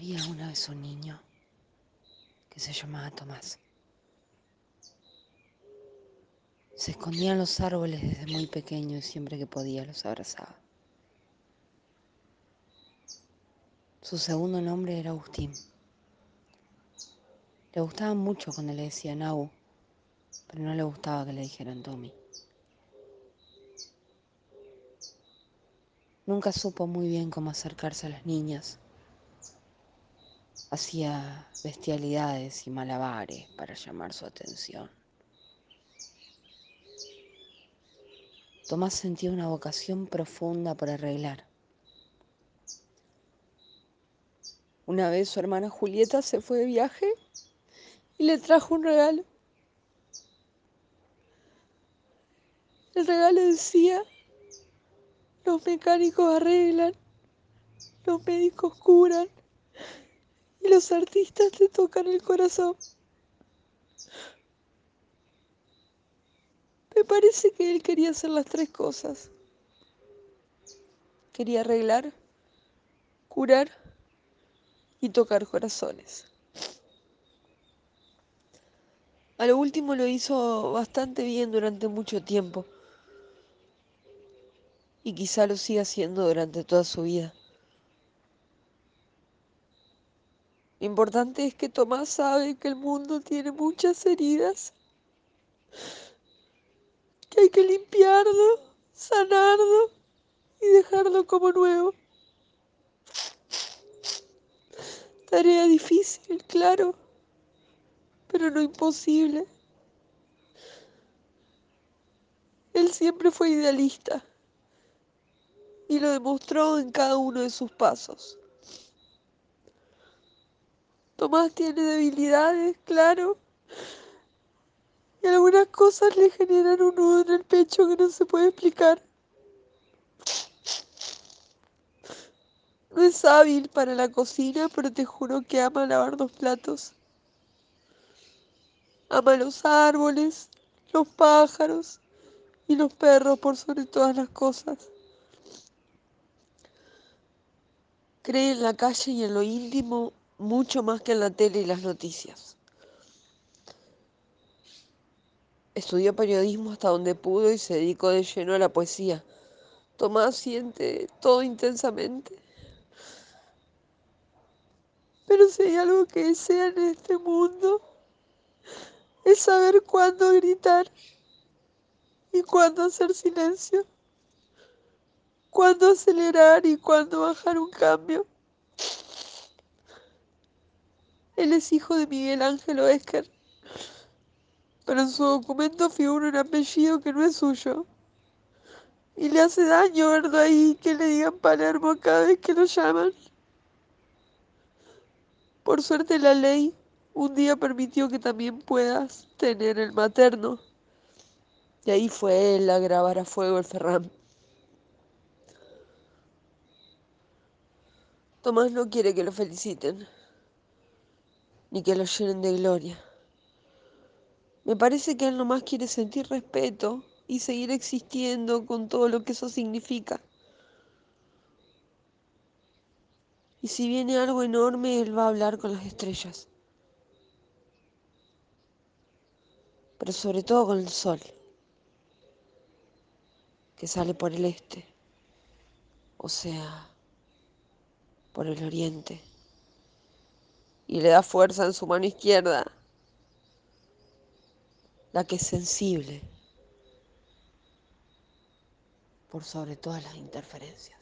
Había una vez un niño que se llamaba Tomás. Se escondía en los árboles desde muy pequeño y siempre que podía los abrazaba. Su segundo nombre era Agustín. Le gustaba mucho cuando le decían Agu, pero no le gustaba que le dijeran Tommy. Nunca supo muy bien cómo acercarse a las niñas. Hacía bestialidades y malabares para llamar su atención. Tomás sentía una vocación profunda por arreglar. Una vez su hermana Julieta se fue de viaje y le trajo un regalo. El regalo decía, los mecánicos arreglan, los médicos curan y los artistas te tocan el corazón. Me parece que él quería hacer las tres cosas. Quería arreglar, curar y tocar corazones. A lo último lo hizo bastante bien durante mucho tiempo y quizá lo siga haciendo durante toda su vida. Lo importante es que Tomás sabe que el mundo tiene muchas heridas que hay que limpiarlo, sanarlo y dejarlo como nuevo. Tarea difícil, claro, pero no imposible. Él siempre fue idealista y lo demostró en cada uno de sus pasos. Tomás tiene debilidades, claro, y algunas cosas le generan un nudo en el pecho que no se puede explicar. No es hábil para la cocina, pero te juro que ama lavar los platos. Ama los árboles, los pájaros y los perros por sobre todas las cosas. Cree en la calle y en lo íntimo mucho más que en la tele y las noticias. Estudió periodismo hasta donde pudo y se dedicó de lleno a la poesía. Tomás siente todo intensamente. Pero si hay algo que desea en este mundo, es saber cuándo gritar y cuándo hacer silencio, cuándo acelerar y cuándo bajar un cambio. Él es hijo de Miguel Ángelo Esquer, pero en su documento figura un apellido que no es suyo. Y le hace daño verlo ahí que le digan Palermo cada vez que lo llaman. Por suerte la ley un día permitió que también puedas tener el materno. Y ahí fue él a grabar a fuego el Ferran. Tomás no quiere que lo feliciten, ni que lo llenen de gloria. Me parece que él nomás quiere sentir respeto y seguir existiendo con todo lo que eso significa. Y si viene algo enorme, él va a hablar con las estrellas. Pero sobre todo con el sol, que sale por el este, o sea, por el oriente, y le da fuerza en su mano izquierda, la que es sensible por sobre todas las interferencias.